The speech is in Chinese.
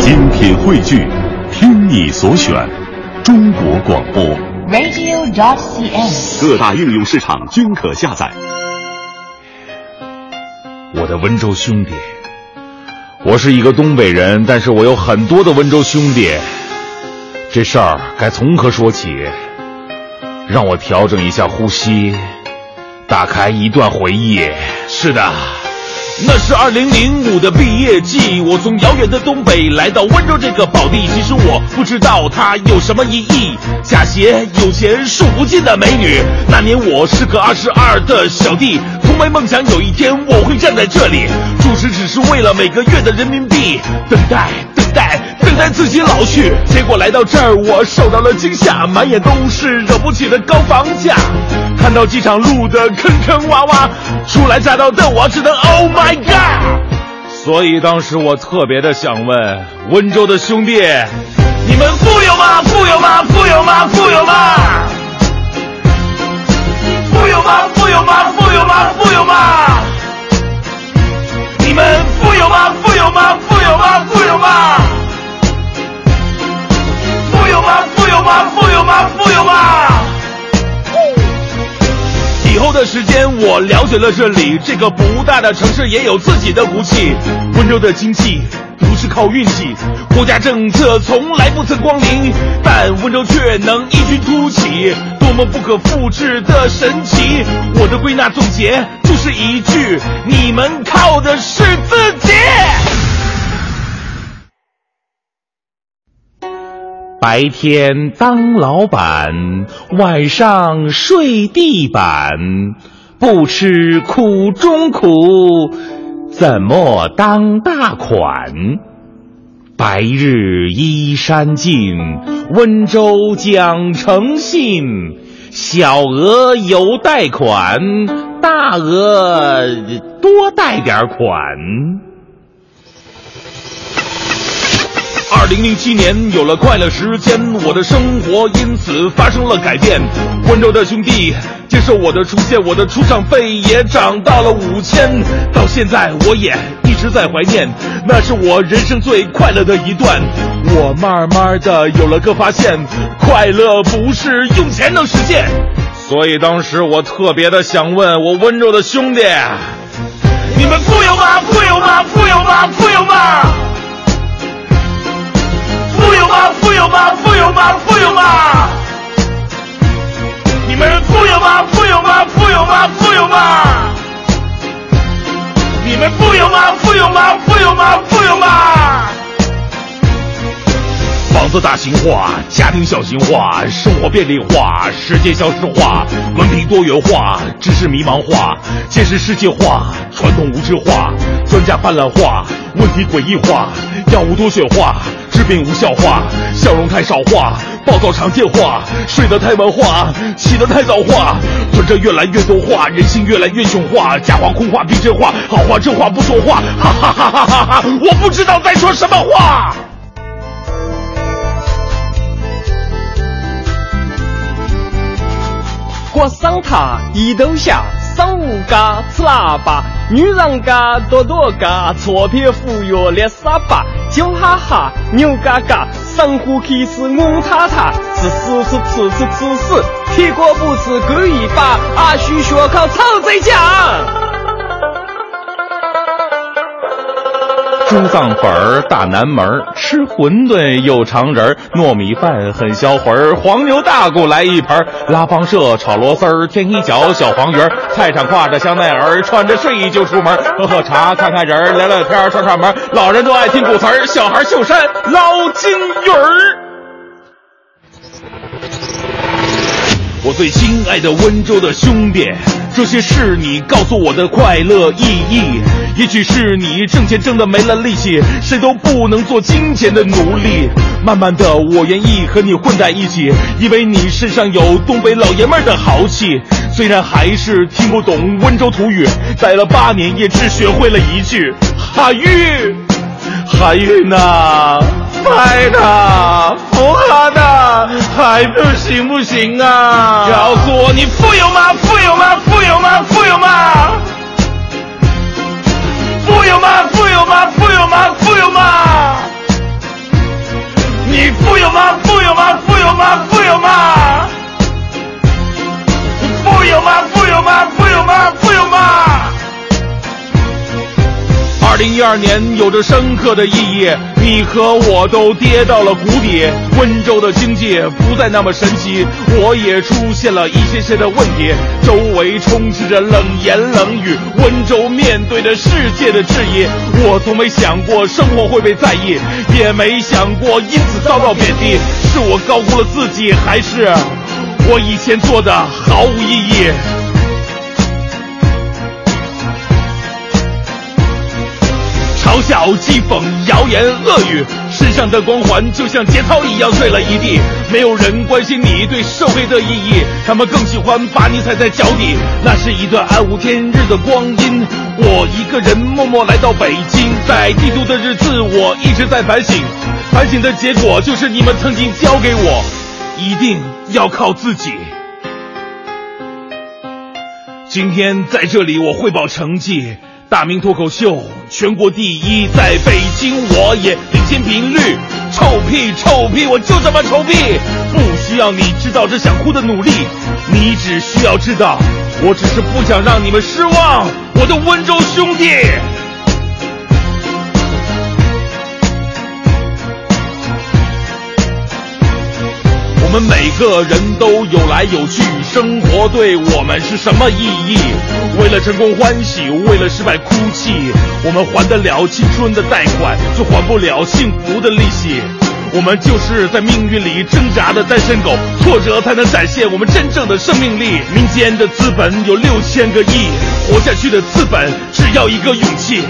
品汇聚，听你所选，中国广播。radio.cn。各大应用市场均可下载。我的温州兄弟，我是一个东北人，但是我有很多的温州兄弟。这事儿该从何说起？让我调整一下呼吸，打开一段回忆。是的。那是二零零五的毕业季，我从遥远的东北来到温州这个宝地。其实我不知道它有什么意义。假鞋有钱数不尽的美女，那年我是个二十二的小弟，从没梦想有一天我会站在这里，主持只是为了每个月的人民币，等待，等待自己老去。结果来到这儿，我受到了惊吓，满眼都是惹不起的高房价。看到机场路的坑坑洼洼，初来乍到的我只能 Oh my God！所以当时我特别的想问温州的兄弟，你们富有吗？富有吗？富有吗？富有吗？吗？富有吗？富有吗？以后的时间，我了解了这里这个不大的城市也有自己的骨气。温州的经济不是靠运气，国家政策从来不曾光临，但温州却能异军突起，多么不可复制的神奇！我的归纳总结就是一句：你们靠的是自己。白天当老板，晚上睡地板，不吃苦中苦，怎么当大款？白日依山尽，温州讲诚信，小额有贷款，大额多贷点款。二零零七年有了快乐时间，我的生活因此发生了改变。温州的兄弟接受我的出现，我的出场费也涨到了五千。到现在我也一直在怀念，那是我人生最快乐的一段。我慢慢的有了个发现，快乐不是用钱能实现。所以当时我特别的想问我温州的兄弟，你们富有吗？富有吗？富有吗？富有吗？富有吗？富有吗？富有吗？富有吗？你们富有吗？富有吗？富有吗？富有吗？你们富有吗？富有吗？富有吗？富有吗？房子大型化，家庭小型化，生活便利化，世界消失化，文凭多元化，知识迷茫化，见识世界化，传统无知化，专家泛滥化，问题诡异化，药物多选化，治病无效化，笑容太少化，报告常见化，睡得太晚化，起得太早化，存着越来越多话，人性越来越穷化，假话空话逼真话，好话真话不说话，哈哈哈哈哈哈！我不知道在说什么话。过桑塔一头下，上午嘎吃喇叭，女人家多多嘎，错撇忽悠来傻巴，叫哈哈，牛嘎嘎，生活开始我塔塔，吃吃吃吃吃吃屎，铁锅不吃狗尾巴，阿须学靠臭嘴酱。猪脏粉儿大南门儿，吃馄饨又尝人儿，糯米饭很销魂儿，黄牛大骨来一盆儿，拉帮社炒螺丝儿，天一角小黄鱼儿，菜场挎着香奈儿，穿着睡衣就出门，喝喝茶看看人儿，聊聊天串串门儿，老人都爱听古词儿，小孩秀山捞金鱼儿。我最亲爱的温州的兄弟，这些是你告诉我的快乐意义。也许是你挣钱挣的没了力气，谁都不能做金钱的奴隶。慢慢的，我愿意和你混在一起，因为你身上有东北老爷们的豪气。虽然还是听不懂温州土语，待了八年也只学会了一句哈玉，海玉呐。快的，不好的，还不行不行啊！告诉我你，零一二年有着深刻的意义，你和我都跌到了谷底，温州的经济不再那么神奇，我也出现了一些些的问题，周围充斥着冷言冷语，温州面对着世界的质疑，我从没想过生活会被在意，也没想过因此遭到贬低，是我高估了自己，还是我以前做的毫无意义？嘲笑、讥讽、谣言、恶语，身上的光环就像节操一样碎了一地。没有人关心你对社会的意义，他们更喜欢把你踩在脚底。那是一段暗无天日的光阴，我一个人默默来到北京，在帝都的日子，我一直在反省。反省的结果就是你们曾经教给我，一定要靠自己。今天在这里，我汇报成绩。大明脱口秀全国第一，在北京我也领先频率。臭屁臭屁，我就这么臭屁，不需要你知道这想哭的努力，你只需要知道，我只是不想让你们失望，我的温州兄弟。每个人都有来有去，生活对我们是什么意义？为了成功欢喜，为了失败哭泣。我们还得了青春的贷款，却还不了幸福的利息。我们就是在命运里挣扎的单身狗，挫折才能展现我们真正的生命力。民间的资本有六千个亿，活下去的资本只要一个勇气。